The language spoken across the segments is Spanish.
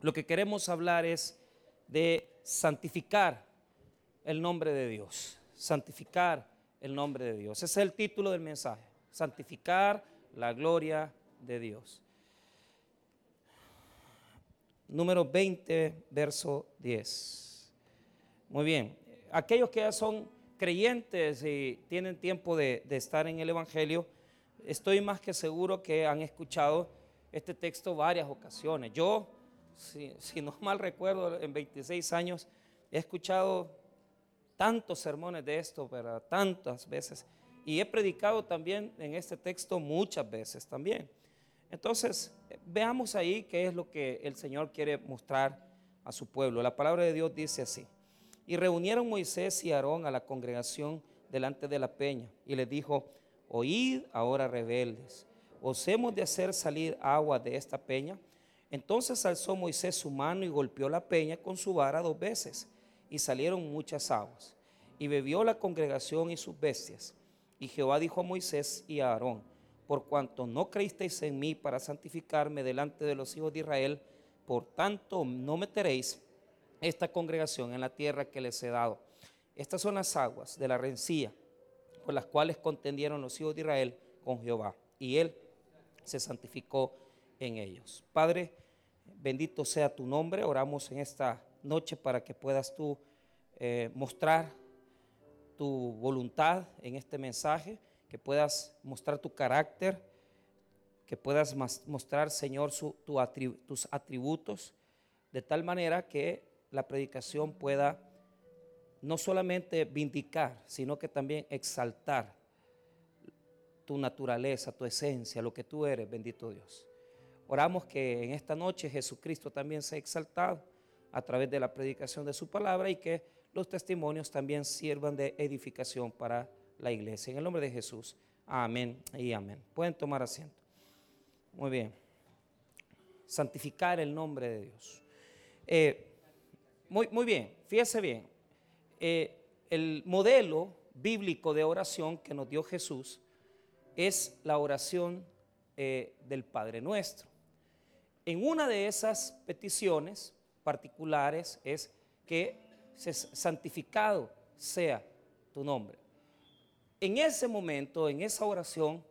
lo que queremos hablar es de santificar el nombre de Dios. Santificar el nombre de Dios. Ese es el título del mensaje. Santificar la gloria de Dios. Número 20, verso 10. Muy bien. Aquellos que ya son creyentes y tienen tiempo de, estar en el Evangelio, estoy más que seguro que han escuchado este texto varias ocasiones. Yo, si, si no mal recuerdo, en 26 años he escuchado tantos sermones de esto, pero tantas veces. Y he predicado también en este texto muchas veces también. Entonces, veamos ahí qué es lo que el Señor quiere mostrar a su pueblo. La palabra de Dios dice así. Y reunieron Moisés y Aarón a la congregación delante de la peña y les dijo, oíd ahora rebeldes, ¿os hemos de hacer salir agua de esta peña? Entonces alzó Moisés su mano y golpeó la peña con su vara dos veces y salieron muchas aguas. Y bebió la congregación y sus bestias. Y Jehová dijo a Moisés y a Aarón, por cuanto no creísteis en mí para santificarme delante de los hijos de Israel, por tanto no meteréis esta congregación en la tierra que les he dado. Estas son las aguas de la rencilla por las cuales contendieron los hijos de Israel con Jehová. Y él se santificó en ellos. Padre, bendito sea tu nombre. Oramos en esta noche para que puedas tú eh, mostrar tu voluntad en este mensaje, que puedas mostrar tu carácter, que puedas mostrar, Señor, tus atributos, de tal manera que la predicación pueda no solamente vindicar, sino que también exaltar tu naturaleza, tu esencia, lo que tú eres, bendito Dios. Oramos que en esta noche Jesucristo también sea exaltado a través de la predicación de su palabra y que los testimonios también sirvan de edificación para la iglesia. En el nombre de Jesús, amén y amén. Pueden tomar asiento. Muy bien. Santificar el nombre de Dios. Eh, muy, muy bien, fíjese bien. Eh, el modelo bíblico de oración que nos dio Jesús es la oración eh, del Padre Nuestro. En una de esas peticiones particulares es que santificado sea tu nombre. En ese momento, en esa oración,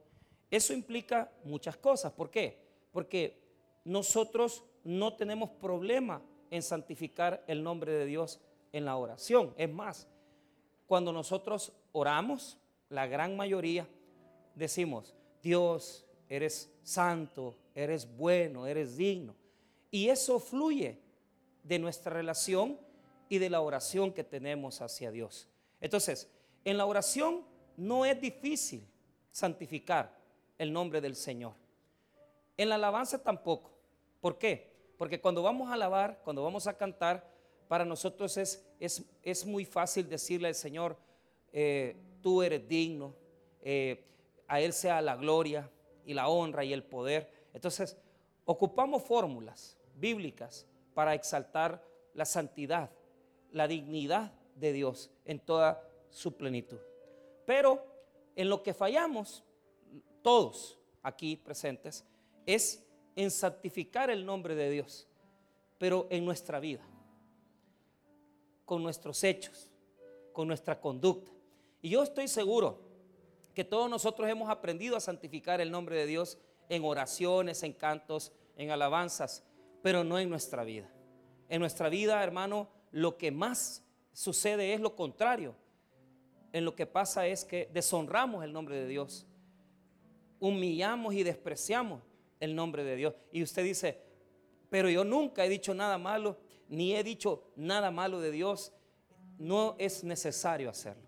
eso implica muchas cosas. ¿Por qué? Porque nosotros no tenemos problema en santificar el nombre de Dios en la oración. Es más, cuando nosotros oramos, la gran mayoría decimos, Dios, eres santo, eres bueno, eres digno. Y eso fluye de nuestra relación y de la oración que tenemos hacia Dios. Entonces, en la oración no es difícil santificar el nombre del Señor. En la alabanza tampoco. ¿Por qué? Porque cuando vamos a alabar, cuando vamos a cantar, para nosotros es, es, muy fácil decirle al Señor, eh, tú eres digno, eh, a Él sea la gloria y la honra y el poder. Entonces, ocupamos fórmulas bíblicas para exaltar la santidad, la dignidad de Dios en toda su plenitud. Pero en lo que fallamos, todos aquí presentes, es en santificar el nombre de Dios, pero en nuestra vida, con nuestros hechos, con nuestra conducta. Y yo estoy seguro que todos nosotros hemos aprendido a santificar el nombre de Dios en oraciones, en cantos, en alabanzas, pero no en nuestra vida. En nuestra vida, hermano, lo que más sucede es lo contrario. En lo que pasa es que deshonramos el nombre de Dios, humillamos y despreciamos el nombre de Dios. Y usted dice, pero yo nunca he dicho nada malo, ni he dicho nada malo de Dios. No es necesario hacerlo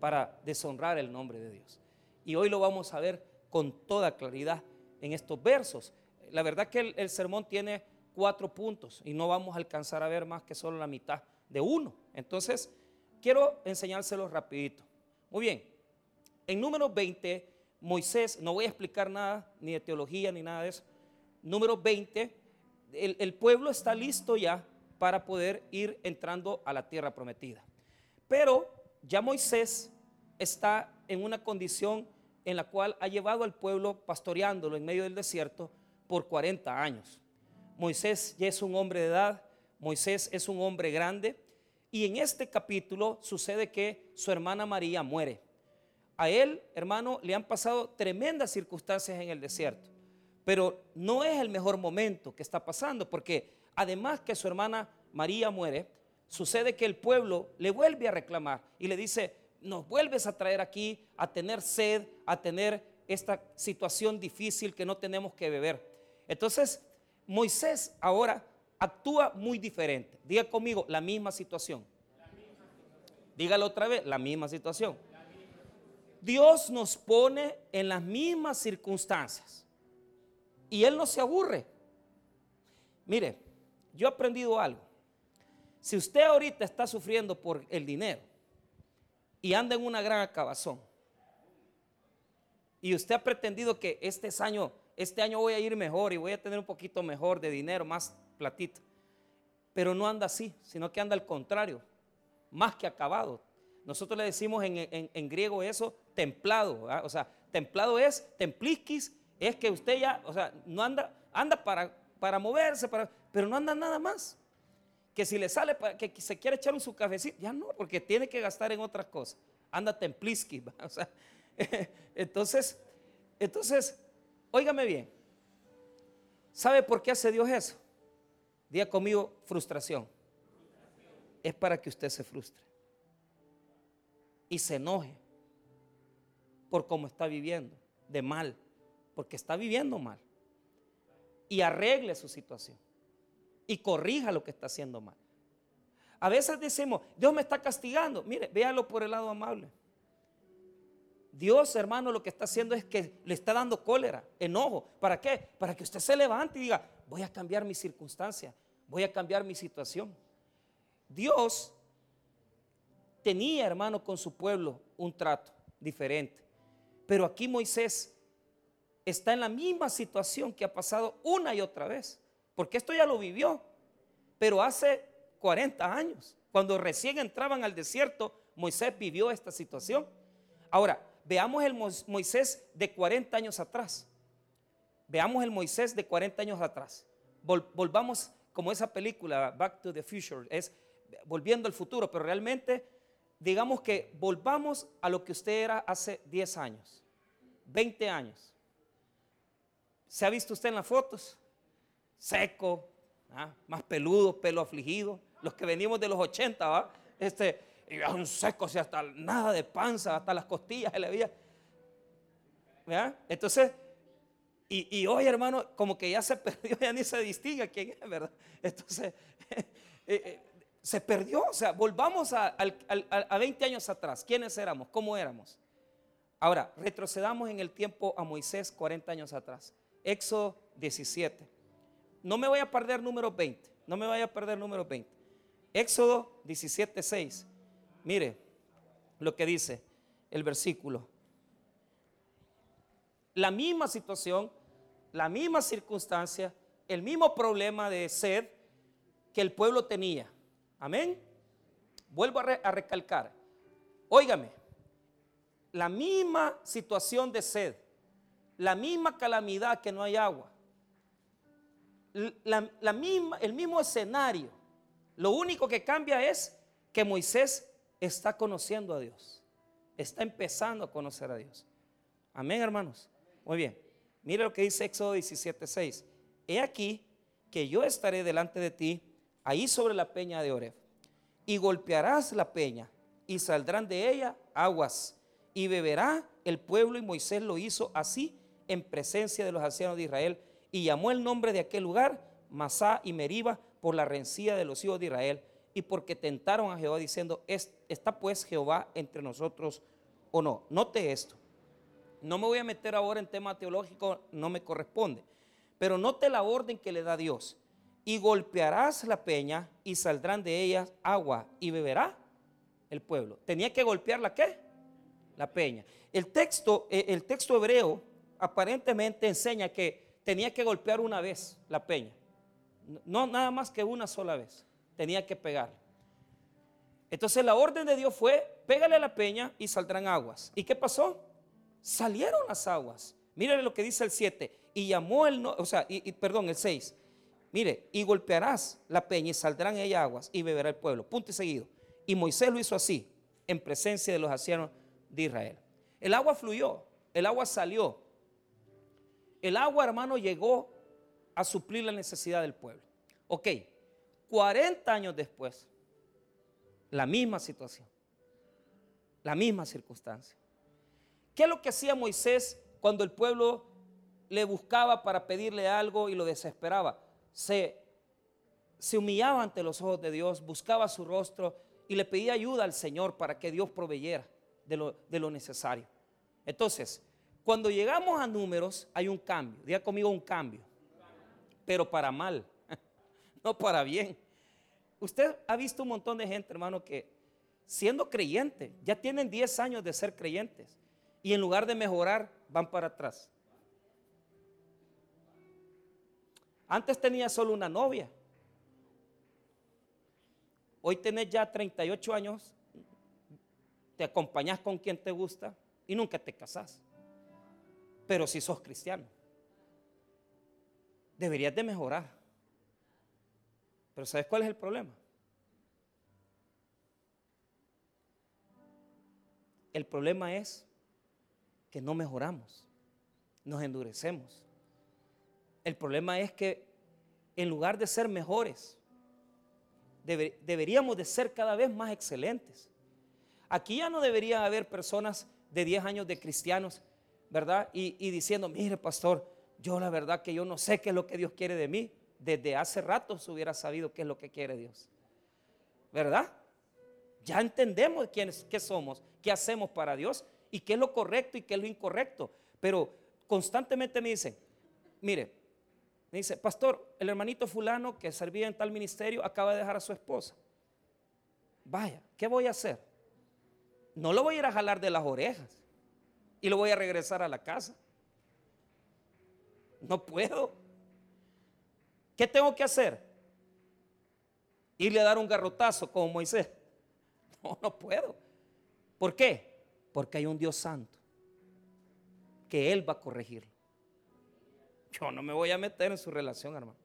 para deshonrar el nombre de Dios. Y hoy lo vamos a ver con toda claridad en estos versos. La verdad que el, sermón tiene cuatro puntos y no vamos a alcanzar a ver más que solo la mitad de uno. Entonces, quiero enseñárselo rapidito. Muy bien, en número 20 Moisés, no voy a explicar nada, ni de teología, ni nada de eso. Número 20, el, pueblo está listo ya para poder ir entrando a la tierra prometida. Pero ya Moisés está en una condición en la cual ha llevado al pueblo pastoreándolo en medio del desierto por 40 años. Moisés ya es un hombre de edad, Moisés es un hombre grande y en este capítulo sucede que su hermana María muere. A él, hermano, le han pasado tremendas circunstancias en el desierto, pero no es el mejor momento que está pasando, porque además que su hermana María muere, sucede que el pueblo le vuelve a reclamar y le dice, nos vuelves a traer aquí a tener sed, a tener esta situación difícil que no tenemos que beber. Entonces, Moisés ahora actúa muy diferente. Diga conmigo, la misma situación. Dígalo otra vez, la misma situación. Dios nos pone en las mismas circunstancias. Y Él no se aburre. Mire, yo he aprendido algo. Si usted ahorita está sufriendo por el dinero y anda en una gran acabazón, y usted ha pretendido que este año, este año voy a ir mejor y voy a tener un poquito mejor de dinero, más platito, pero no anda así, sino que anda al contrario, más que acabado. Nosotros le decimos en, griego eso, templado. O sea, templado es, templiskis, es que usted ya, o sea, no anda, anda para, para moverse, para, pero no anda nada más. Que si le sale, que se quiere echar un su cafecito, ya no, porque tiene que gastar en otras cosas. O sea, entonces, entonces, óigame bien. ¿Sabe por qué hace Dios eso? Diga conmigo, frustración. Es para que usted se frustre y se enoje por cómo está viviendo, de mal, porque está viviendo mal. Y arregle su situación y corrija lo que está haciendo mal. A veces decimos, Dios me está castigando. Mire, véalo por el lado amable. Dios, hermano, lo que está haciendo es que le está dando cólera, enojo. ¿Para qué? Para que usted se levante y diga, voy a cambiar mi circunstancia, voy a cambiar mi situación. Dios tenía, hermano, con su pueblo un trato diferente. Pero aquí Moisés está en la misma situación que ha pasado una y otra vez. Porque esto ya lo vivió. Pero hace 40 años, cuando recién entraban al desierto, Moisés vivió esta situación. Ahora, veamos el Moisés de 40 años atrás. Veamos el Moisés de 40 años atrás. volvamos como esa película, Back to the Future, es volviendo al futuro, pero realmente digamos que volvamos a lo que usted era hace 10 años, 20 años. ¿Se ha visto usted en las fotos? Seco, ¿ah? más peludo, pelo afligido. Los que venimos de los 80, ¿va? Este, un seco, o hasta nada de panza, hasta las costillas se le veía. Entonces, y, hoy, hermano, como que ya se perdió, ya ni se distingue quién es, ¿verdad? Entonces, eh, eh, se perdió. O sea, volvamos a, 20 años atrás. ¿Quiénes éramos? ¿Cómo éramos? Ahora, retrocedamos en el tiempo a Moisés 40 años atrás. Éxodo 17. No me voy a perder número 20. No me vaya a perder número 20. Éxodo 17, 6. Mire lo que dice el versículo. La misma situación, la misma circunstancia, el mismo problema de sed que el pueblo tenía. Amén. Vuelvo a, recalcar. Óigame, la misma situación de sed, la misma calamidad que no hay agua, la, misma, el mismo escenario. Lo único que cambia es que Moisés está conociendo a Dios. Está empezando a conocer a Dios. Amén, hermanos. Muy bien. Mire lo que dice Éxodo 17:6. He aquí que yo estaré delante de ti ahí sobre la peña de Oreb. Y golpearás la peña y saldrán de ella aguas y beberá el pueblo y Moisés lo hizo así en presencia de los ancianos de Israel y llamó el nombre de aquel lugar Masá y Meriba por la rencilla de los hijos de Israel y porque tentaron a Jehová diciendo, ¿está pues Jehová entre nosotros o no? Note esto. No me voy a meter ahora en tema teológico, no me corresponde. Pero note la orden que le da Dios y golpearás la peña y saldrán de ellas agua y beberá el pueblo. Tenía que golpear la qué? La peña. El texto, eh, el texto hebreo aparentemente enseña que tenía que golpear una vez la peña. No nada más que una sola vez. Tenía que pegar. Entonces la orden de Dios fue, pégale a la peña y saldrán aguas. ¿Y qué pasó? Salieron las aguas. Mírale lo que dice el 7. Y llamó el, o sea, y, perdón, el 6 Mire, y golpearás la peña y saldrán ella aguas y beberá el pueblo. Punto y seguido. Y Moisés lo hizo así, en presencia de los ancianos de Israel. El agua fluyó, el agua salió. El agua, hermano, llegó a suplir la necesidad del pueblo. Ok, 40 años después, la misma situación, la misma circunstancia. ¿Qué es lo que hacía Moisés cuando el pueblo le buscaba para pedirle algo y lo desesperaba? Se, humillaba ante los ojos de Dios, buscaba su rostro y le pedía ayuda al Señor para que Dios proveyera de lo necesario. Entonces, cuando llegamos a números hay un cambio, diga conmigo un cambio, pero para mal, no para bien. Usted ha visto un montón de gente, hermano, que siendo creyente, ya tienen 10 años de ser creyentes y en lugar de mejorar, van para atrás. Antes tenía solo una novia. Hoy tenés ya 38 años, te acompañas con quien te gusta y nunca te casás. Pero si sos cristiano, deberías de mejorar. Pero ¿sabes cuál es el problema? El problema es que no mejoramos, nos endurecemos. El problema es que en lugar de ser mejores, deberíamos de ser cada vez más excelentes. Aquí ya no debería haber personas de 10 años de cristianos, ¿verdad? Y, diciendo, mire pastor, yo la verdad que yo no sé qué es lo que Dios quiere de mí. Desde hace rato se hubiera sabido qué es lo que quiere Dios. ¿Verdad? Ya entendemos quiénes, qué somos, qué hacemos para Dios y qué es lo correcto y qué es lo incorrecto. Pero constantemente me dicen, mire, me dice, pastor, el hermanito fulano que servía en tal ministerio acaba de dejar a su esposa. Vaya, ¿qué voy a hacer? No lo voy a ir a jalar de las orejas y lo voy a regresar a la casa. No puedo. ¿Qué tengo que hacer? Irle a dar un garrotazo como Moisés. No, no puedo. ¿Por qué? Porque hay un Dios santo que Él va a corregirlo. Yo no me voy a meter en su relación, hermano.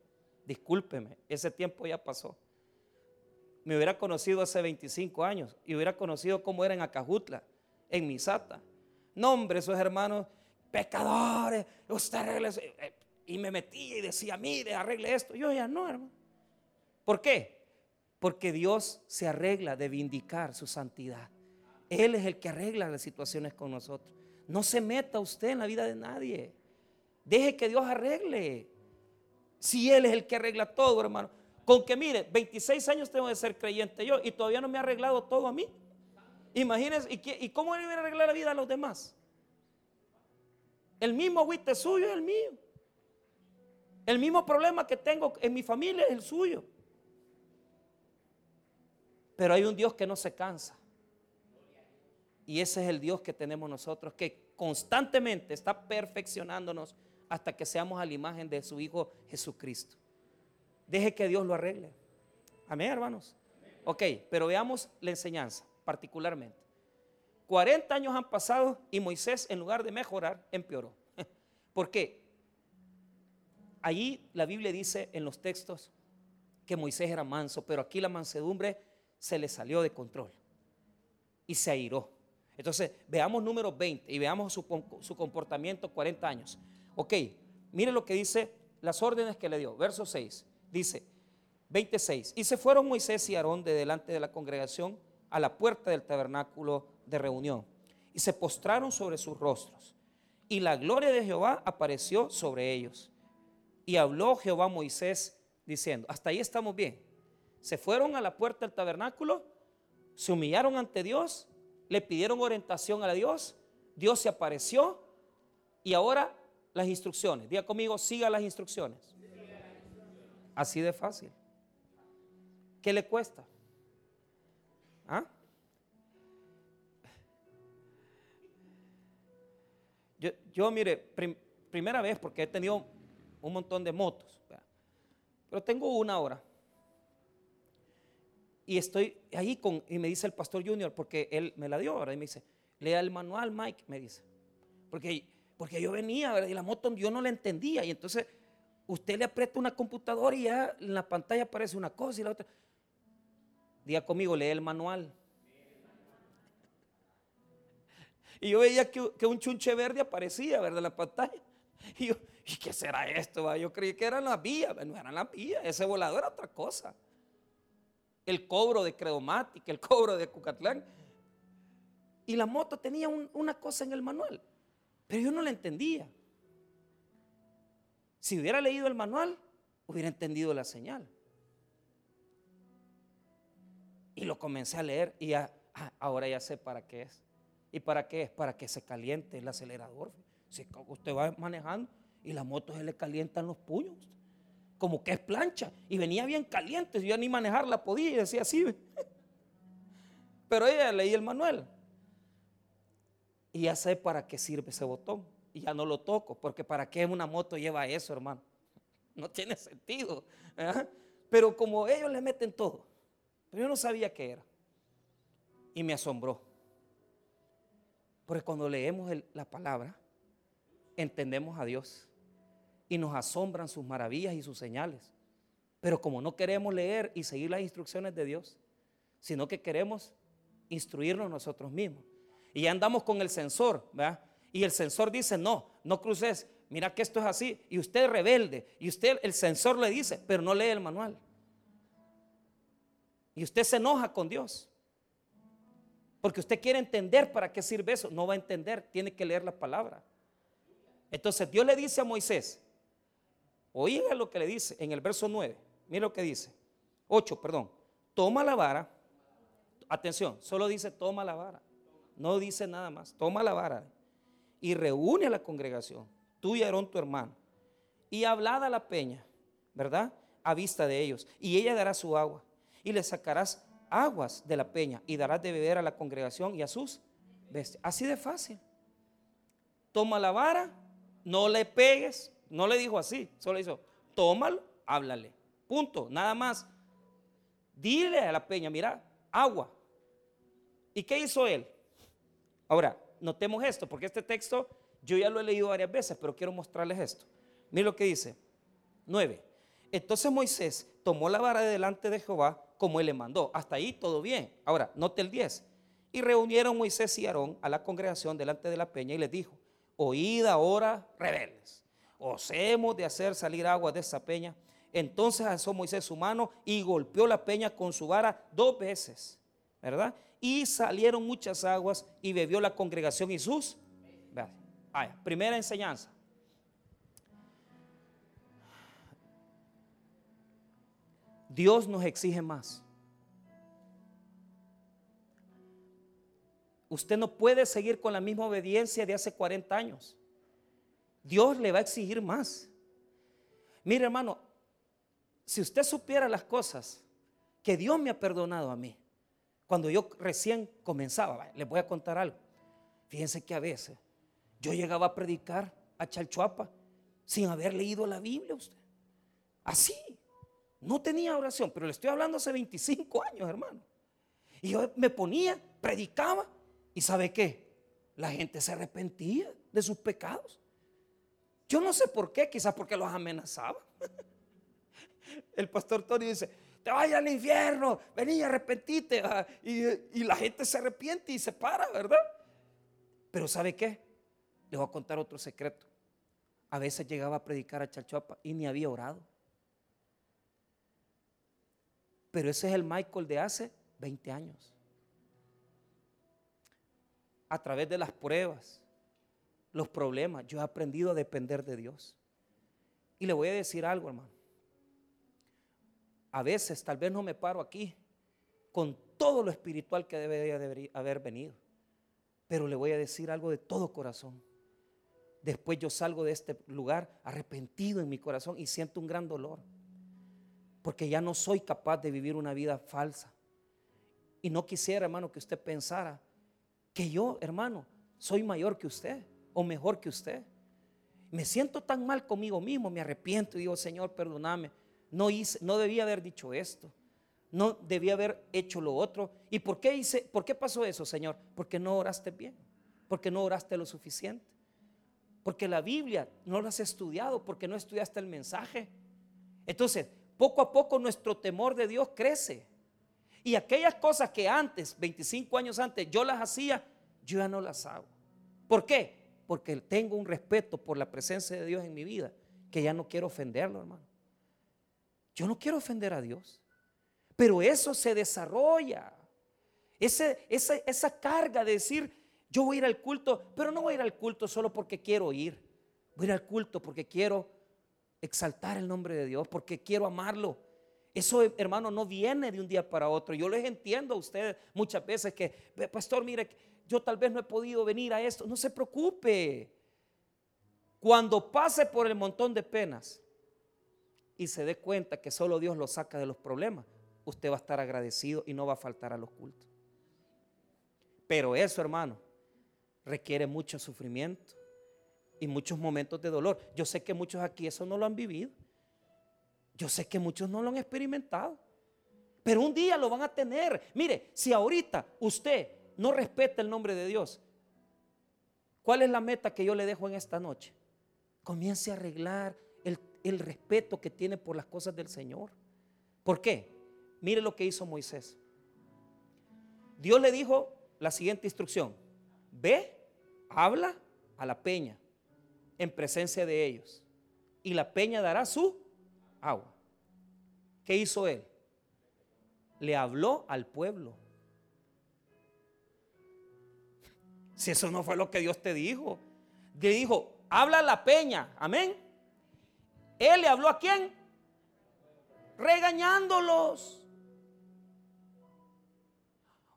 Discúlpeme, ese tiempo ya pasó. Me hubiera conocido hace 25 años y hubiera conocido cómo era en Acajutla, en Misata. No, hombre, esos hermanos pecadores, usted arregle eso. Eh, y me metía y decía, mire, arregle esto. Yo ya no, hermano. ¿Por qué? Porque Dios se arregla de vindicar su santidad. Él es el que arregla las situaciones con nosotros. No se meta usted en la vida de nadie. Deje que Dios arregle. Si Él es el que arregla todo, hermano. Con que mire, 26 años tengo de ser creyente yo y todavía no me ha arreglado todo a mí. Imagínense, ¿y, cómo Él viene a arreglar la vida a los demás? El mismo agüite suyo es el mío. El mismo problema que tengo en mi familia es el suyo. Pero hay un Dios que no se cansa. Y ese es el Dios que tenemos nosotros, que constantemente está perfeccionándonos hasta que seamos a la imagen de su Hijo Jesucristo. Deje que Dios lo arregle. Amén, hermanos. Ok, pero veamos la enseñanza particularmente. 40 años han pasado y Moisés, en lugar de mejorar, empeoró. ¿Por qué? Allí la Biblia dice en los textos que Moisés era manso, pero aquí la mansedumbre se le salió de control y se airó. Entonces, veamos número 20 y veamos su, su comportamiento 40 años. Ok, mire lo que dice las órdenes que le dio. Verso 6 dice, 26, y se fueron Moisés y Aarón de delante de la congregación a la puerta del tabernáculo de reunión y se postraron sobre sus rostros. Y la gloria de Jehová apareció sobre ellos. Y habló Jehová a Moisés diciendo, hasta ahí estamos bien. Se fueron a la puerta del tabernáculo, se humillaron ante Dios, le pidieron orientación a Dios, Dios se apareció y ahora las instrucciones. Diga conmigo, siga las instrucciones. Así de fácil. ¿Qué le cuesta? ¿Ah? Yo, mire, primera vez porque he tenido un montón de motos, pero tengo una hora. Y estoy ahí con, y me dice el pastor Junior, porque él me la dio ahora, y me dice, lea el manual, Mike, me dice. Porque porque yo venía, y la moto yo no la entendía. Y entonces Usted le aprieta una computadora y ya en la pantalla aparece una cosa y la otra. Diga conmigo, lee el manual. Y yo veía que, un chunche verde aparecía, ¿verdad? En la pantalla. Y yo, ¿y qué será esto? Yo creí que eran las vías. No eran las vías. Ese volador era otra cosa. El cobro de Credomatic, el cobro de Cucatlán. Y la moto tenía una cosa en el manual. Pero yo no la entendía. Si hubiera leído el manual, hubiera entendido la señal. Y lo comencé a leer y ya, ah, ahora ya sé para qué es. ¿Y para qué es? Para que se caliente el acelerador. Si usted va manejando y la moto se le calientan los puños, como que es plancha. Y venía bien caliente, yo ni manejarla podía y decía así. Pero ella leí el manual. Y ya sé para qué sirve ese botón. Y ya no lo toco, porque para qué una moto lleva eso, hermano. No tiene sentido. Pero como ellos le meten todo, pero yo no sabía qué era. Y me asombró. Porque cuando leemos la palabra, entendemos a Dios y nos asombran sus maravillas y sus señales. Pero como no queremos leer y seguir las instrucciones de Dios, sino que queremos instruirnos nosotros mismos. Y ya andamos con el sensor, ¿verdad? Y el sensor dice, no, no cruces, mira que esto es así. Y usted es rebelde. Y usted, el sensor le dice, pero no lee el manual. Y usted se enoja con Dios. Porque usted quiere entender para qué sirve eso. No va a entender, tiene que leer la palabra. Entonces Dios le dice a Moisés, oiga lo que le dice en el verso 9. Mira lo que dice. 8, perdón. Toma la vara. Atención, solo dice toma la vara. No dice nada más. Toma la vara y reúne a la congregación, tú y Aarón tu hermano, y hablad a la peña, ¿verdad? A vista de ellos. Y ella dará su agua y le sacarás aguas de la peña y darás de beber a la congregación y a sus bestias. Así de fácil. Toma la vara, no le pegues, no le dijo así, solo hizo, tómalo, háblale. Punto, nada más. Dile a la peña, mira, agua. ¿Y qué hizo él? Ahora, notemos esto, porque este texto yo ya lo he leído varias veces, pero quiero mostrarles esto. Miren lo que dice. 9. Entonces Moisés tomó la vara delante de Jehová como él le mandó. Hasta ahí todo bien. Ahora, note el 10. Y reunieron Moisés y Aarón a la congregación delante de la peña y les dijo, oíd ahora rebeldes, os hemos de hacer salir agua de esa peña. Entonces alzó Moisés su mano y golpeó la peña con su vara dos veces, ¿verdad? Y salieron muchas aguas y bebió la congregación y sus. primera enseñanza. Dios nos exige más. Usted no puede seguir con la misma obediencia de hace 40 años. Dios le va a exigir más. Mire hermano, si usted supiera las cosas que Dios me ha perdonado a mí, cuando yo recién comenzaba, les voy a contar algo. Fíjense que a veces yo llegaba a predicar a Chalchuapa sin haber leído la Biblia usted. Así. No tenía oración, pero le estoy hablando hace 25 años, hermano. Y yo me ponía, predicaba, y ¿sabe qué? La gente se arrepentía de sus pecados. Yo no sé por qué, quizás porque los amenazaba. El pastor Tony dice, te vaya al infierno, vení, arrepentite. Y, y la gente se arrepiente y se para, ¿verdad? Pero ¿sabe qué? Le voy a contar otro secreto. A veces llegaba a predicar a Chalchuapa y ni había orado. Pero ese es el Michael de hace 20 años. A través de las pruebas, los problemas, yo he aprendido a depender de Dios. Y le voy a decir algo, hermano. A veces tal vez no me paro aquí con todo lo espiritual que debería haber venido. Pero le voy a decir algo de todo corazón. Después yo salgo de este lugar arrepentido en mi corazón y siento un gran dolor porque ya no soy capaz de vivir una vida falsa. Y no quisiera, hermano, que usted pensara que yo, hermano, soy mayor que usted o mejor que usted. Me siento tan mal conmigo mismo, me arrepiento y digo, Señor, perdóname. No hice, no debía haber dicho esto. No debía haber hecho lo otro. ¿Y por qué hice, por qué pasó eso, Señor? Porque no oraste bien. Porque no oraste lo suficiente. Porque la Biblia no la has estudiado, porque no estudiaste el mensaje. Entonces, poco a poco nuestro temor de Dios crece. Y aquellas cosas que antes, 25 años antes, yo las hacía, yo ya no las hago. ¿Por qué? Porque tengo un respeto por la presencia de Dios en mi vida, que ya no quiero ofenderlo, hermano. Yo no quiero ofender a Dios. Pero eso se desarrolla. Esa, esa carga de decir, yo voy a ir al culto, pero no voy a ir al culto solo porque quiero ir. Voy a ir al culto porque quiero exaltar el nombre de Dios, porque quiero amarlo. Eso, hermano, no viene de un día para otro. Yo les entiendo a ustedes muchas veces que, pastor, mire, yo tal vez no he podido venir a esto. No se preocupe. Cuando pase por el montón de penas y se dé cuenta que solo Dios lo saca de los problemas, usted va a estar agradecido y no va a faltar a los cultos. Pero eso, hermano, requiere mucho sufrimiento y muchos momentos de dolor. Yo sé que muchos aquí eso no lo han vivido. Yo sé que muchos no lo han experimentado. Pero un día lo van a tener. Mire, si ahorita usted no respeta el nombre de Dios, ¿cuál es la meta que yo le dejo en esta noche? Comience a arreglar el, el respeto que tiene por las cosas del Señor. ¿Por qué? Mire lo que hizo Moisés. Dios le dijo la siguiente instrucción. Ve, habla a la peña en presencia de ellos. Y la peña dará su agua. ¿Qué hizo él? Le habló al pueblo. Si eso no fue lo que Dios te dijo. Le dijo, habla la peña. Amén. Él le habló a quién? Regañándolos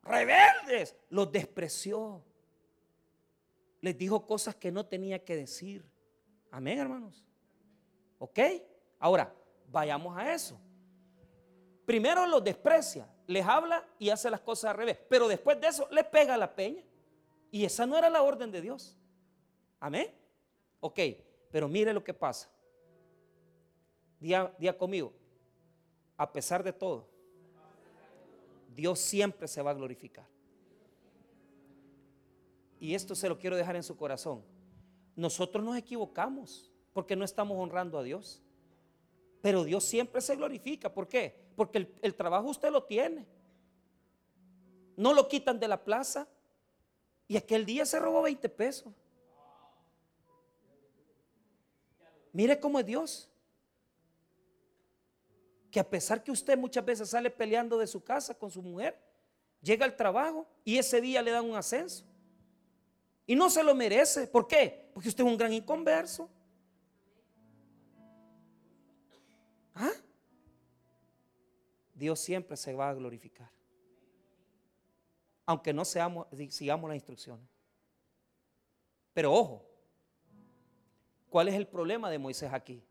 rebeldes, los despreció. Les dijo cosas que no tenía que decir. Amén, hermanos. ¿Ok? Ahora, vayamos a eso. Primero los desprecia, les habla y hace las cosas al revés. Pero después de eso, le pega la peña. Y esa no era la orden de Dios. Amén. Ok, pero mire lo que pasa. Día, día conmigo. A pesar de todo, Dios siempre se va a glorificar. Y esto se lo quiero dejar en su corazón. Nosotros nos equivocamos porque no estamos honrando a Dios. Pero Dios siempre se glorifica. ¿Por qué? Porque el, trabajo usted lo tiene. No lo quitan de la plaza. Y aquel día se robó 20 pesos. Mire cómo es Dios que a pesar que usted muchas veces sale peleando de su casa con su mujer, llega al trabajo y ese día le dan un ascenso. Y no se lo merece. ¿Por qué? Porque usted es un gran inconverso. ¿Ah? Dios siempre se va a glorificar. Aunque no seamos, sigamos las instrucciones. Pero ojo, ¿cuál es el problema de Moisés aquí?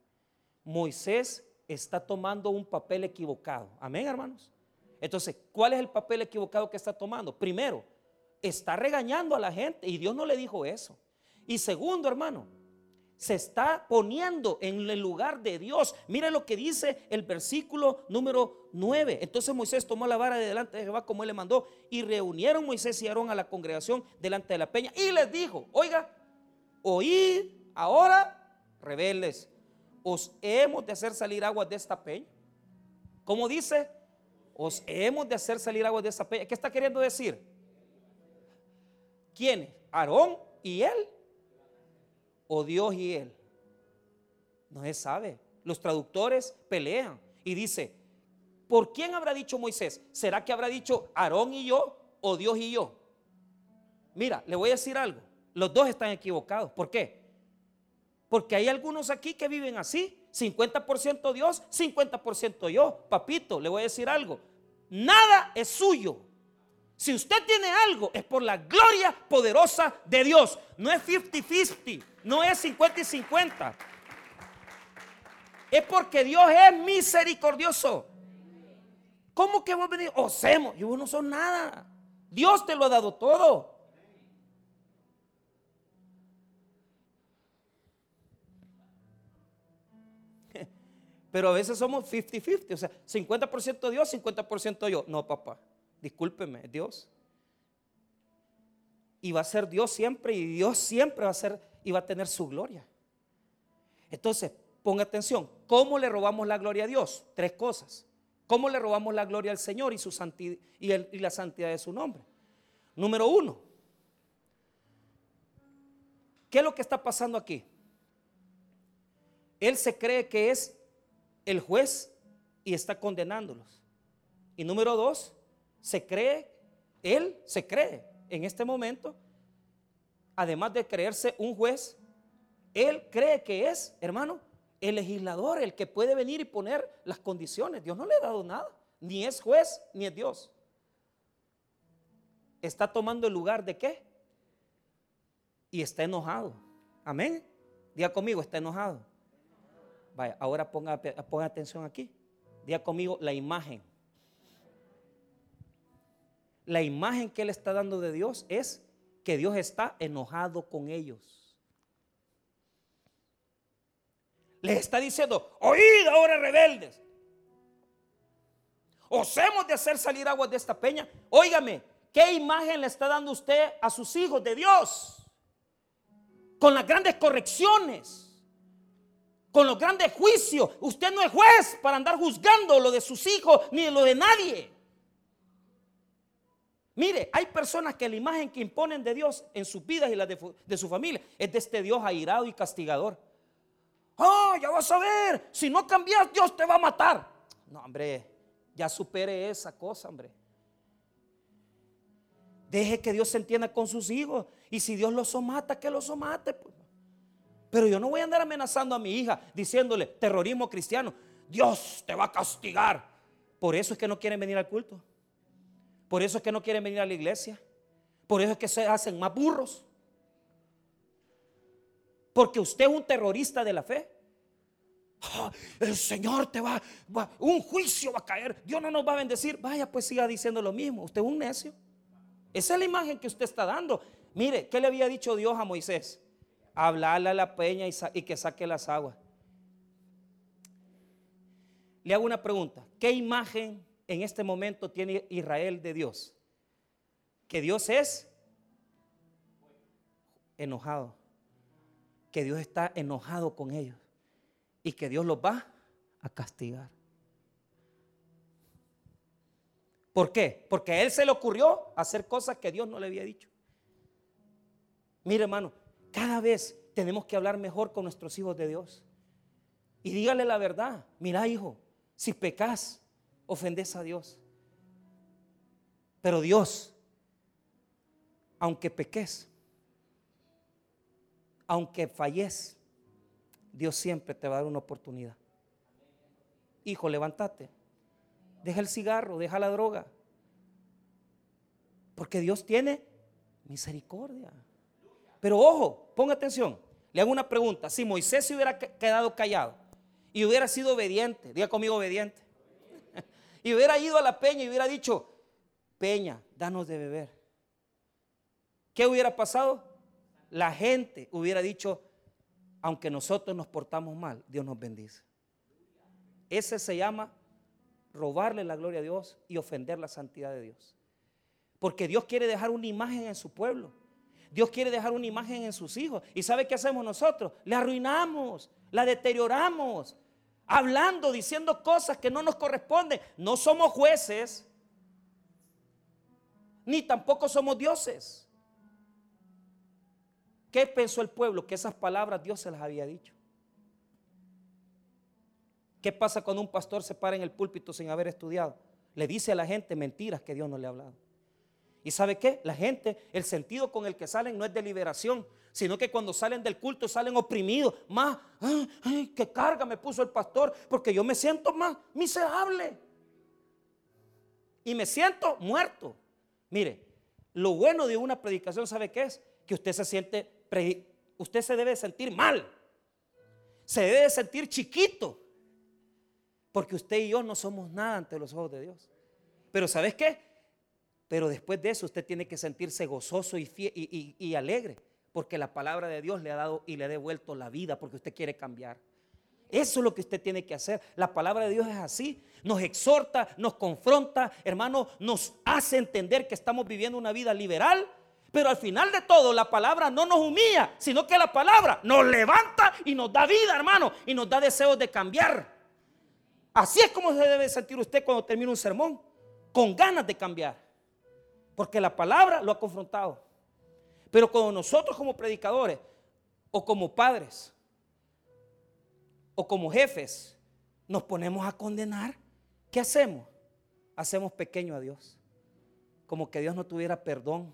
Moisés está tomando un papel equivocado. Amén, hermanos. Entonces, ¿cuál es el papel equivocado que está tomando? Primero, está regañando a la gente y Dios no le dijo eso. Y segundo, hermano, se está poniendo en el lugar de Dios. Mire lo que dice el versículo número 9. Entonces Moisés tomó la vara de delante de Jehová como él le mandó y reunieron Moisés y Aarón a la congregación delante de la peña y les dijo, oiga, oíd ahora rebeldes os hemos de hacer salir aguas de esta peña. ¿Cómo dice? Os hemos de hacer salir aguas de esta peña. ¿Qué está queriendo decir? ¿Quién? ¿Aarón y él? ¿O Dios y él? No se sabe. Los traductores pelean y dice, ¿por quién habrá dicho Moisés? ¿Será que habrá dicho Aarón y yo o Dios y yo? Mira, le voy a decir algo. Los dos están equivocados. ¿Por qué? Porque hay algunos aquí que viven así. 50% Dios, 50% yo. Papito, le voy a decir algo. Nada es suyo. Si usted tiene algo, es por la gloria poderosa de Dios. No es 50-50, no es 50 y 50. Es porque Dios es misericordioso. ¿Cómo que vos venís? Osemos, yo no soy nada. Dios te lo ha dado todo. Pero a veces somos 50-50, o sea, 50% Dios, 50% yo. No, papá, discúlpeme, Dios. Y va a ser Dios siempre y Dios siempre va a ser y va a tener su gloria. Entonces, ponga atención, ¿cómo le robamos la gloria a Dios? Tres cosas. ¿Cómo le robamos la gloria al Señor y, su y la santidad de su nombre? Número uno, ¿qué es lo que está pasando aquí? Él se cree que es el juez y está condenándolos. Y número dos, se cree, él se cree en este momento, además de creerse un juez, él cree que es, hermano, el legislador, el que puede venir y poner las condiciones. Dios no le ha dado nada, ni es juez, ni es Dios. Está tomando el lugar de qué? Y está enojado. Amén. Diga conmigo, está enojado. Vaya, ahora ponga, ponga atención aquí. Diga conmigo la imagen. La imagen que él está dando de Dios es que Dios está enojado con ellos. Les está diciendo, oíd ahora rebeldes. Os hemos de hacer salir aguas de esta peña. Óigame, ¿qué imagen le está dando usted a sus hijos de Dios? Con las grandes correcciones con los grandes juicios. Usted no es juez para andar juzgando lo de sus hijos ni lo de nadie. Mire, hay personas que la imagen que imponen de Dios en sus vidas y la de, su familia es de este Dios airado y castigador. Oh, ya vas a ver, si no cambias, Dios te va a matar. No, hombre, ya supere esa cosa, hombre. Deje que Dios se entienda con sus hijos. Y si Dios los somata, que los somate. Pues. Pero yo no voy a andar amenazando a mi hija diciéndole terrorismo cristiano. Dios te va a castigar. Por eso es que no quieren venir al culto. Por eso es que no quieren venir a la iglesia. Por eso es que se hacen más burros. Porque usted es un terrorista de la fe. Ah, el Señor te va, va, un juicio va a caer. Dios no nos va a bendecir. Vaya, pues siga diciendo lo mismo. Usted es un necio. Esa es la imagen que usted está dando. Mire, ¿qué le había dicho Dios a Moisés? hablarle a la peña y, que saque las aguas. Le hago una pregunta. ¿Qué imagen en este momento tiene Israel de Dios? Que Dios es enojado. Que Dios está enojado con ellos. Y que Dios los va a castigar. ¿Por qué? Porque a él se le ocurrió hacer cosas que Dios no le había dicho. Mire, hermano, cada vez tenemos que hablar mejor con nuestros hijos de Dios. Y dígale la verdad. Mira, hijo, si pecas, ofendes a Dios. Pero Dios, aunque peques, aunque falles, Dios siempre te va a dar una oportunidad. Hijo, levántate. Deja el cigarro, deja la droga. Porque Dios tiene misericordia. Pero ojo, ponga atención. Le hago una pregunta. Si Moisés se hubiera quedado callado y hubiera sido obediente, diga conmigo obediente, y hubiera ido a la peña y hubiera dicho, peña, danos de beber. ¿Qué hubiera pasado? La gente hubiera dicho, aunque nosotros nos portamos mal, Dios nos bendice. Ese se llama robarle la gloria a Dios y ofender la santidad de Dios. Porque Dios quiere dejar una imagen en su pueblo. Dios quiere dejar una imagen en sus hijos. ¿Y sabe qué hacemos nosotros? Le arruinamos, la deterioramos, hablando, diciendo cosas que no nos corresponden. No somos jueces, ni tampoco somos dioses. ¿Qué pensó el pueblo? Que esas palabras Dios se las había dicho. ¿Qué pasa cuando un pastor se para en el púlpito sin haber estudiado? Le dice a la gente mentiras que Dios no le ha hablado. ¿Y sabe qué? La gente, el sentido con el que salen no es de liberación, sino que cuando salen del culto salen oprimidos. Más, ay, qué carga me puso el pastor, porque yo me siento más miserable. Y me siento muerto. Mire, lo bueno de una predicación, ¿sabe qué es? Que usted se siente, usted se debe sentir mal. Se debe sentir chiquito. Porque usted y yo no somos nada ante los ojos de Dios. Pero ¿sabes qué? Pero después de eso usted tiene que sentirse gozoso y, y, alegre, porque la palabra de Dios le ha dado y le ha devuelto la vida, porque usted quiere cambiar. Eso es lo que usted tiene que hacer. La palabra de Dios es así. Nos exhorta, nos confronta, hermano, nos hace entender que estamos viviendo una vida liberal, Pero al final de todo, la palabra no nos humilla, sino que la palabra nos levanta y nos da vida, hermano, y nos da deseos de cambiar. Así es como se debe sentir usted cuando termina un sermón, con ganas de cambiar. Porque la palabra lo ha confrontado. Pero cuando nosotros como predicadores, o como padres, o como jefes, nos ponemos a condenar, ¿qué hacemos? Hacemos pequeño a Dios. Como que Dios no tuviera perdón,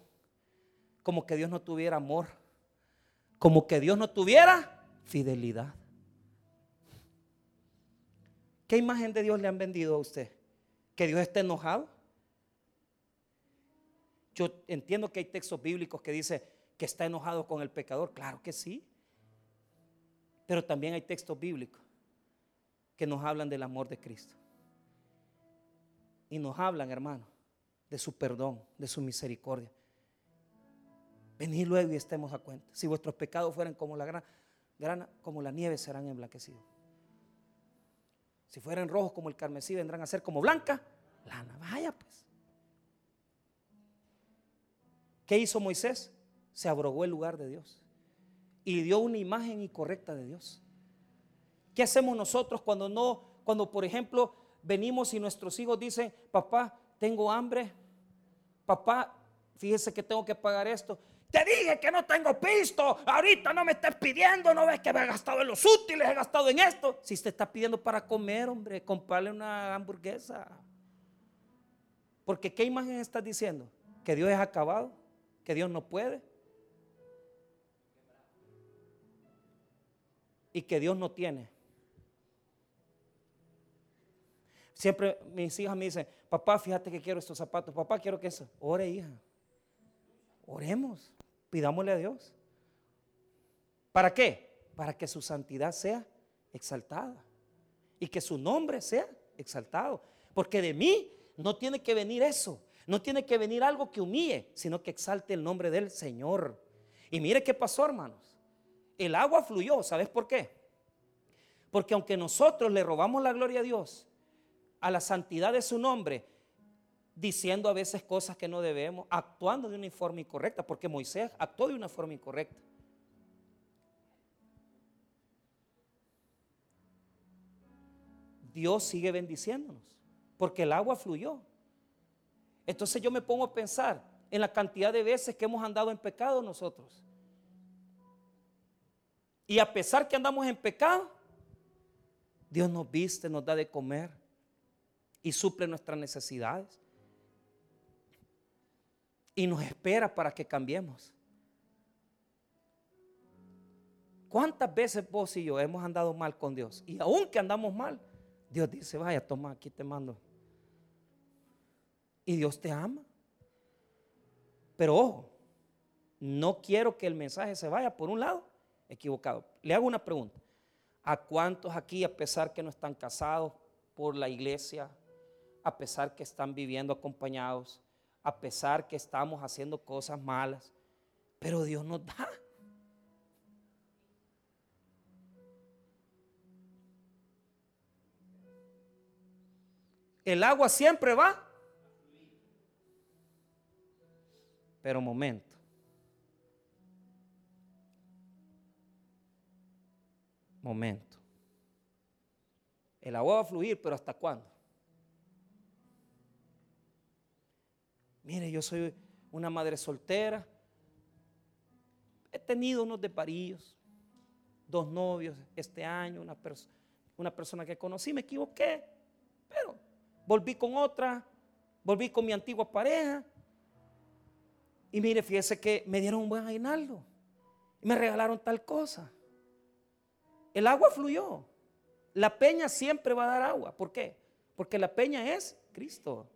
como que Dios no tuviera amor, como que Dios no tuviera fidelidad. ¿Qué imagen de Dios le han vendido a usted? ¿Que Dios esté enojado? Yo entiendo que hay textos bíblicos que dice que está enojado con el pecador. Claro que sí. Pero también hay textos bíblicos que nos hablan del amor de Cristo. Y nos hablan, hermano, de su perdón, de su misericordia. Venid luego y estemos a cuenta. Si vuestros pecados fueran como la grana, como la nieve serán emblanquecidos. Si fueran rojos como el carmesí, vendrán a ser como blanca lana. Vaya ¿Qué hizo Moisés? Se abrogó el lugar de Dios y dio una imagen incorrecta de Dios. ¿Qué hacemos nosotros cuando no, cuando por ejemplo venimos y nuestros hijos dicen, papá, tengo hambre, papá, fíjese que tengo que pagar esto? Te dije que no tengo pisto, ahorita no me estés pidiendo, no ves que me he gastado en los útiles, he gastado en esto. Si te está pidiendo para comer, hombre, comprarle una hamburguesa. Porque ¿qué imagen estás diciendo? Que Dios es acabado, que Dios no puede. Y que Dios no tiene. Siempre mis hijas me dicen, papá, fíjate que quiero estos zapatos, papá, quiero que eso. Ore, hija. Oremos, pidámosle a Dios. ¿Para qué? Para que su santidad sea exaltada y que su nombre sea exaltado. Porque de mí no tiene que venir eso, no tiene que venir algo que humille, sino que exalte el nombre del Señor. Y mire qué pasó, hermanos. El agua fluyó, ¿sabes por qué? Porque aunque nosotros le robamos la gloria a Dios, a la santidad de su nombre, diciendo a veces cosas que no debemos, actuando de una forma incorrecta, porque Moisés actuó de una forma incorrecta. Dios sigue bendiciéndonos, porque el agua fluyó. Entonces yo me pongo a pensar en la cantidad de veces que hemos andado en pecado nosotros. Y a pesar que andamos en pecado, Dios nos viste, nos da de comer y suple nuestras necesidades y nos espera para que cambiemos. ¿Cuántas veces vos y yo hemos andado mal con Dios? Y aunque andamos mal, Dios dice, vaya, toma, aquí te mando. Y Dios te ama. Pero ojo, no quiero que el mensaje se vaya por un lado equivocado. Le hago una pregunta. ¿A cuántos aquí, a pesar que no están casados por la iglesia, a pesar que están viviendo acompañados, a pesar que estamos haciendo cosas malas, pero Dios nos da. El agua siempre va. Pero momento. Momento. El agua va a fluir, pero ¿hasta cuándo? Mire, yo soy una madre soltera. He tenido unos deparillos, dos novios este año, una, una persona que conocí, me equivoqué, pero volví con otra, volví con mi antigua pareja. Y mire, fíjese que me dieron un buen aguinaldo. Y me regalaron tal cosa. El agua fluyó. La peña siempre va a dar agua. ¿Por qué? Porque la peña es Cristo.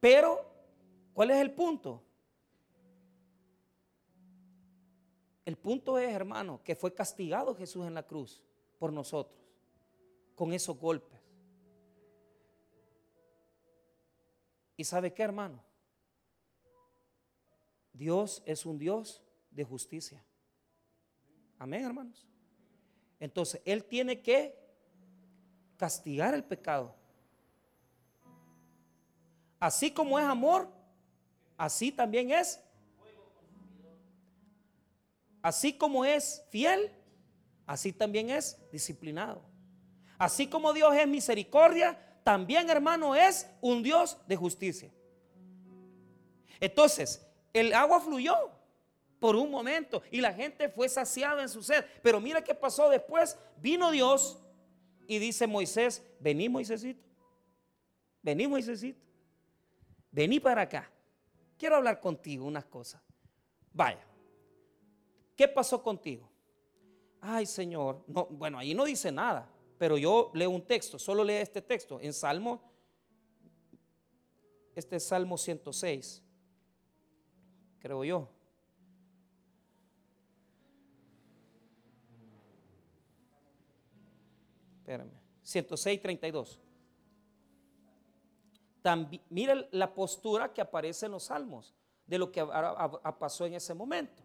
Pero, ¿cuál es el punto? El punto es, hermano, que fue castigado Jesús en la cruz por nosotros, con esos golpes. ¿Y sabe qué, hermano? Dios es un Dios de justicia. Amén, hermanos. Entonces, Él tiene que castigar el pecado. Así como es amor, así también es. Así como es fiel, así también es disciplinado. Así como Dios es misericordia, también hermano es un Dios de justicia. Entonces, el agua fluyó por un momento y la gente fue saciada en su sed. Pero mira qué pasó después. Vino Dios y dice Moisés, vení Moisésito, vení Moisésito, vení para acá. Quiero hablar contigo unas cosas. Vaya, ¿qué pasó contigo? Ay Señor, no, bueno, ahí no dice nada, pero yo leo un texto, solo leo este texto en Salmo, este es Salmo 106, creo yo. Espérame. 106, 32. También, mira la postura que aparece en los salmos de lo que pasó en ese momento.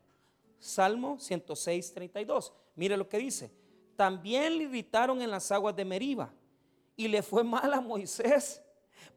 Salmo 106, 32. Mire lo que dice. También le irritaron en las aguas de Meriba y le fue mal a Moisés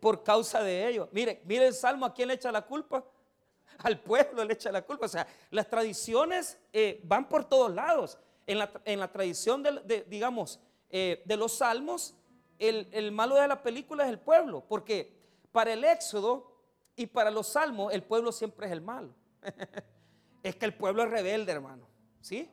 por causa de ello. Mire, mire el salmo, ¿a quién le echa la culpa? Al pueblo le echa la culpa. O sea, las tradiciones eh, van por todos lados. En la, en la tradición, de, digamos, eh, de los salmos, el, malo de la película es el pueblo, porque para el Éxodo y para los salmos el pueblo siempre es el malo. es que el pueblo es rebelde, hermano. ¿Sí?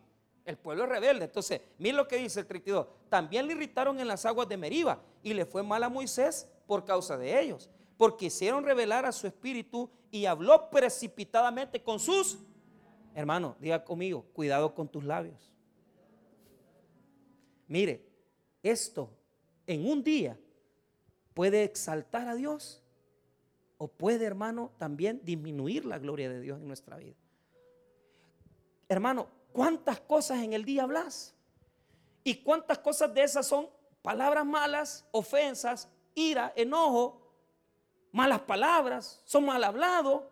El pueblo es rebelde. Entonces, miren lo que dice el 32. También le irritaron en las aguas de Meriba y le fue mal a Moisés por causa de ellos, porque hicieron revelar a su espíritu y habló precipitadamente con sus hermanos. Diga conmigo, cuidado con tus labios. Mire, esto en un día puede exaltar a Dios o puede, hermano, también disminuir la gloria de Dios en nuestra vida. Hermano, ¿cuántas cosas en el día hablas? ¿Y cuántas cosas de esas son palabras malas, ofensas, ira, enojo, malas palabras, son mal hablados?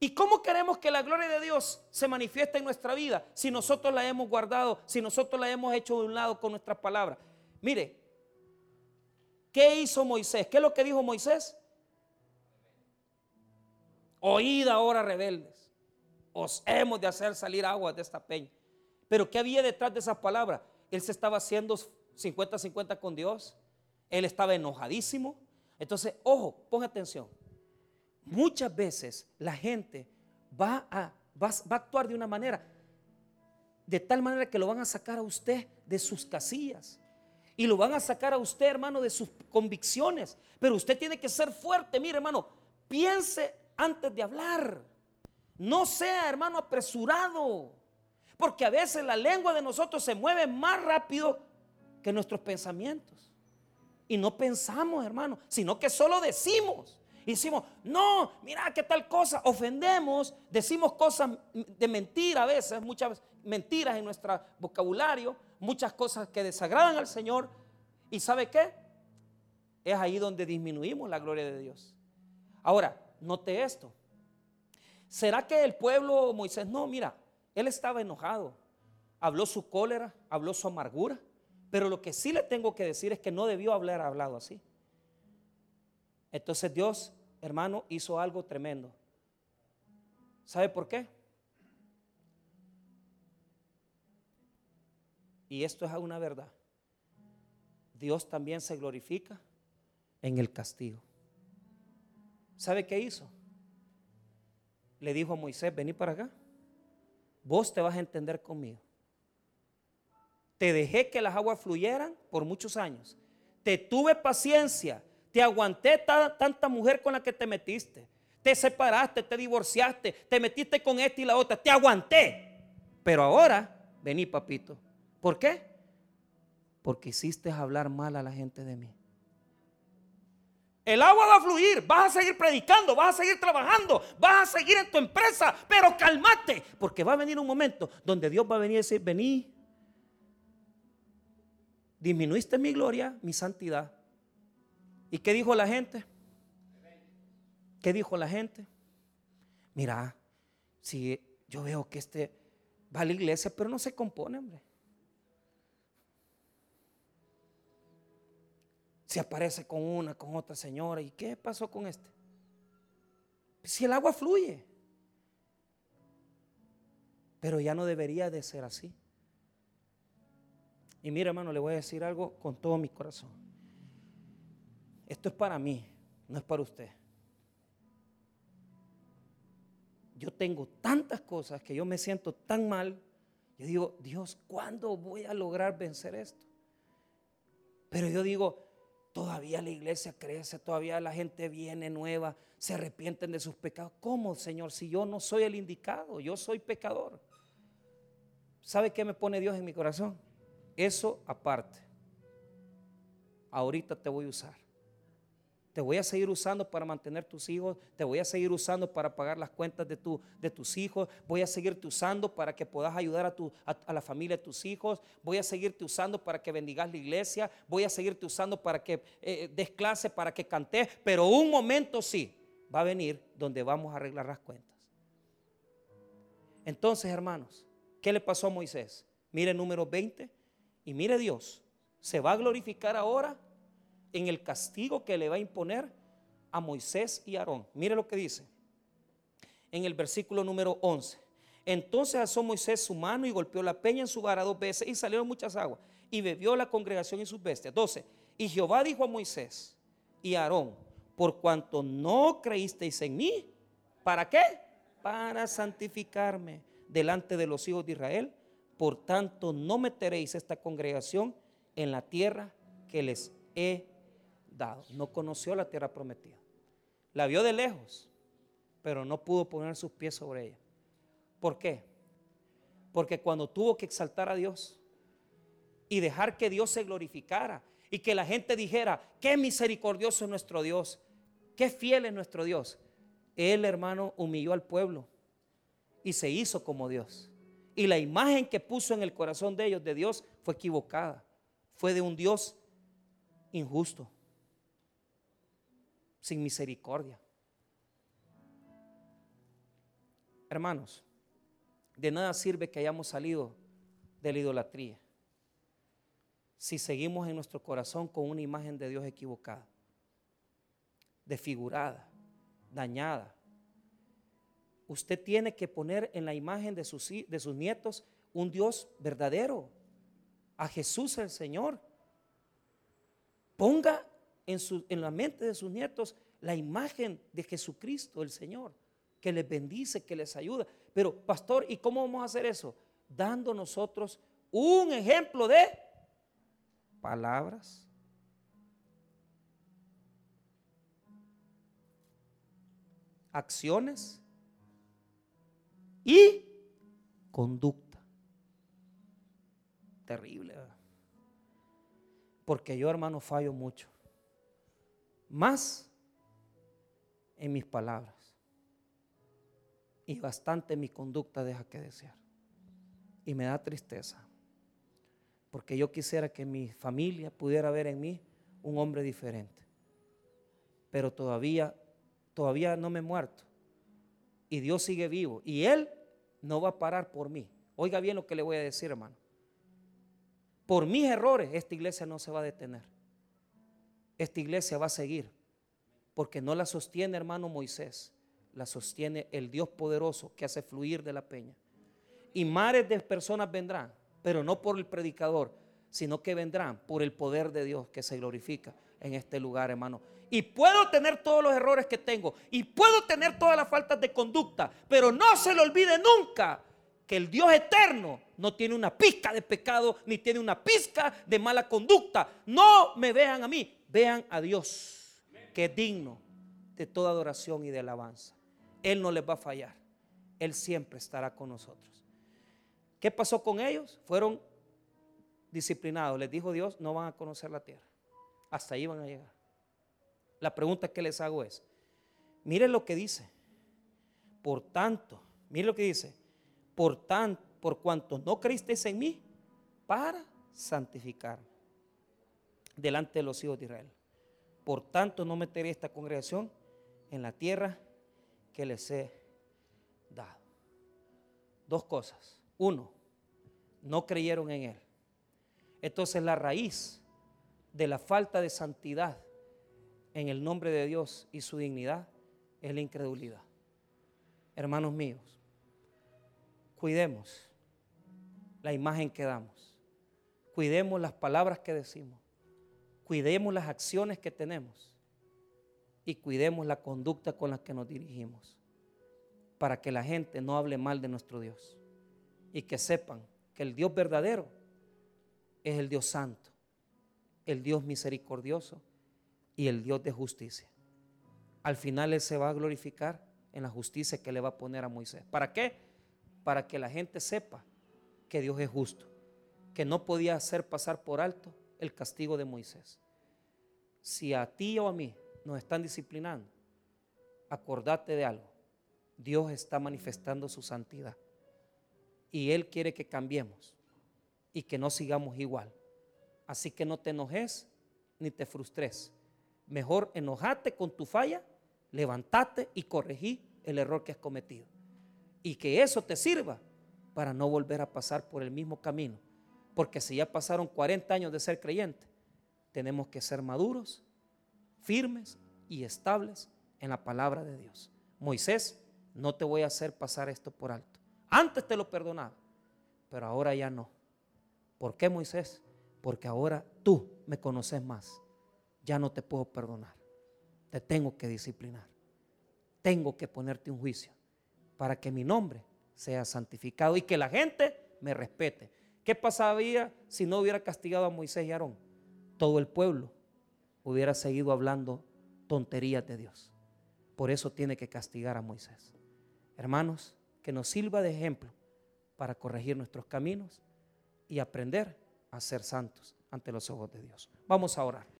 ¿Y cómo queremos que la gloria de Dios se manifieste en nuestra vida si nosotros la hemos guardado, si nosotros la hemos hecho de un lado con nuestras palabras? Mire, ¿qué hizo Moisés? ¿Qué es lo que dijo Moisés? Oíd ahora rebeldes, os hemos de hacer salir agua de esta peña. Pero ¿qué había detrás de esas palabras? Él se estaba haciendo 50-50 con Dios. Él estaba enojadísimo. Entonces, ojo, ponga atención. Muchas veces la gente va a actuar de una manera, de tal manera que lo van a sacar a usted de sus casillas. Y lo van a sacar a usted, hermano, de sus convicciones. Pero usted tiene que ser fuerte. Mire, hermano, piense antes de hablar. No sea, hermano, apresurado. Porque a veces la lengua de nosotros se mueve más rápido que nuestros pensamientos. Y no pensamos, hermano, sino que solo decimos. Y decimos, no, mira qué tal cosa, ofendemos, decimos cosas de mentira a veces, muchas mentiras en nuestro vocabulario, muchas cosas que desagradan al Señor. ¿Y sabe qué? Es ahí donde disminuimos la gloria de Dios. Ahora, note esto. ¿Será que el pueblo Moisés, no, mira, él estaba enojado, habló su cólera, habló su amargura, pero lo que sí le tengo que decir es que no debió haber hablado así. Entonces Dios, hermano, hizo algo tremendo. ¿Sabe por qué? Y esto es una verdad. Dios también se glorifica en el castigo. ¿Sabe qué hizo? Le dijo a Moisés, vení para acá. Vos te vas a entender conmigo. Te dejé que las aguas fluyeran por muchos años. Te tuve paciencia. Te aguanté tanta mujer con la que te metiste. Te separaste, te divorciaste, te metiste con esta y la otra. Te aguanté. Pero ahora, vení papito, ¿Por qué? Porque hiciste hablar mal a la gente de mí. El agua va a fluir, vas a seguir predicando, vas a seguir trabajando, vas a seguir en tu empresa, pero cálmate, porque va a venir un momento donde Dios va a venir y decir, vení, disminuiste mi gloria, mi santidad. ¿Y qué dijo la gente? ¿Qué dijo la gente? Mira, si yo veo que este va a la iglesia, pero no se compone, hombre. Se aparece con una, con otra señora. ¿Y qué pasó con este? Si el agua fluye. Pero ya no debería de ser así. Y mira, hermano, le voy a decir algo con todo mi corazón. Esto es para mí, no es para usted. Yo tengo tantas cosas que yo me siento tan mal. Yo digo, Dios, ¿cuándo voy a lograr vencer esto? Pero yo digo, todavía la iglesia crece, todavía la gente viene nueva, se arrepienten de sus pecados. ¿Cómo, Señor? Si yo no soy el indicado, yo soy pecador. ¿Sabe qué me pone Dios en mi corazón? Eso aparte. Ahorita te voy a usar. Te voy a seguir usando para mantener tus hijos. Te voy a seguir usando para pagar las cuentas de, tu, de tus hijos. Voy a seguirte usando para que puedas ayudar a, tu, a, la familia de tus hijos. Voy a seguirte usando para que bendigas la iglesia. Voy a seguirte usando para que eh, des clase, para que cantes. Pero un momento sí va a venir donde vamos a arreglar las cuentas. Entonces, hermanos, ¿qué le pasó a Moisés? Mire número 20 y mire Dios. Se va a glorificar ahora en el castigo que le va a imponer a Moisés y Aarón. Mire lo que dice en el versículo número 11. Entonces alzó Moisés su mano y golpeó la peña en su vara dos veces y salieron muchas aguas y bebió la congregación y sus bestias. 12. Y Jehová dijo a Moisés y a Aarón, por cuanto no creísteis en mí, ¿para qué? Para santificarme delante de los hijos de Israel. Por tanto, no meteréis esta congregación en la tierra que les he No conoció la tierra prometida. La vio de lejos, pero no pudo poner sus pies sobre ella. ¿Por qué? Porque cuando tuvo que exaltar a Dios y dejar que Dios se glorificara y que la gente dijera, qué misericordioso es nuestro Dios, qué fiel es nuestro Dios. Él, hermano, humilló al pueblo y se hizo como Dios. Y la imagen que puso en el corazón de ellos de Dios fue equivocada. Fue de un Dios injusto sin misericordia. Hermanos, de nada sirve que hayamos salido de la idolatría si seguimos en nuestro corazón con una imagen de Dios equivocada, desfigurada, dañada. Usted tiene que poner en la imagen de sus, de sus nietos un Dios verdadero, a Jesús el Señor. Ponga en, la mente de sus nietos la imagen de Jesucristo, el Señor, que les bendice, que les ayuda. Pero, pastor, ¿y cómo vamos a hacer eso? Dando nosotros un ejemplo de palabras, acciones y conducta. Terrible. Porque yo, hermano, fallo mucho más en mis palabras. Y bastante mi conducta deja que desear. Y me da tristeza. Porque yo quisiera que mi familia pudiera ver en mí un hombre diferente. Pero todavía, todavía no me he muerto. Y Dios sigue vivo. Y Él no va a parar por mí. Oiga bien lo que le voy a decir, hermano. Por mis errores, esta iglesia no se va a detener esta iglesia va a seguir. Porque no la sostiene, hermano Moisés, la sostiene el Dios poderoso que hace fluir de la peña. Y mares de personas vendrán, pero no por el predicador, sino que vendrán por el poder de Dios que se glorifica en este lugar, hermano. Y puedo tener todos los errores que tengo, y puedo tener todas las faltas de conducta, pero no se le olvide nunca que el Dios eterno no tiene una pizca de pecado, ni tiene una pizca de mala conducta. No me vean a mí, Vean a Dios, que es digno de toda adoración y de alabanza. Él no les va a fallar. Él siempre estará con nosotros. ¿Qué pasó con ellos? Fueron disciplinados. Les dijo Dios, no van a conocer la tierra. Hasta ahí van a llegar. La pregunta que les hago es, miren lo que dice. Por tanto, miren lo que dice. Por tanto, por cuanto no creísteis en mí, para santificarme delante de los hijos de Israel. Por tanto, no meteré esta congregación en la tierra que les he dado. Dos cosas. Uno, no creyeron en Él. Entonces la raíz de la falta de santidad en el nombre de Dios y su dignidad es la incredulidad. hermanos míos, cuidemos la imagen que damos, cuidemos las palabras que decimos, cuidemos las acciones que tenemos y cuidemos la conducta con la que nos dirigimos para que la gente no hable mal de nuestro Dios y que sepan que el Dios verdadero es el Dios santo, el Dios misericordioso y el Dios de justicia. Al final Él se va a glorificar en la justicia que le va a poner a Moisés. ¿Para qué? Para que la gente sepa que Dios es justo, que no podía hacer pasar por alto el castigo de Moisés. Si a ti o a mí nos están disciplinando, acordate de algo. Dios está manifestando su santidad. Y Él quiere que cambiemos y que no sigamos igual. Así que no te enojes ni te frustres. Mejor enojate con tu falla, levantate y corregí el error que has cometido. Y que eso te sirva para no volver a pasar por el mismo camino. Porque si ya pasaron 40 años de ser creyente, tenemos que ser maduros, firmes y estables en la palabra de Dios. Moisés, no te voy a hacer pasar esto por alto. Antes te lo perdonaba, pero ahora ya no. ¿Por qué Moisés? Porque ahora tú me conoces más. Ya no te puedo perdonar. Te tengo que disciplinar. Tengo que ponerte un juicio para que mi nombre sea santificado y que la gente me respete. ¿Qué pasaría si no hubiera castigado a Moisés y Aarón? Todo el pueblo hubiera seguido hablando tonterías de Dios. Por eso tiene que castigar a Moisés. Hermanos, que nos sirva de ejemplo para corregir nuestros caminos y aprender a ser santos ante los ojos de Dios. Vamos a orar.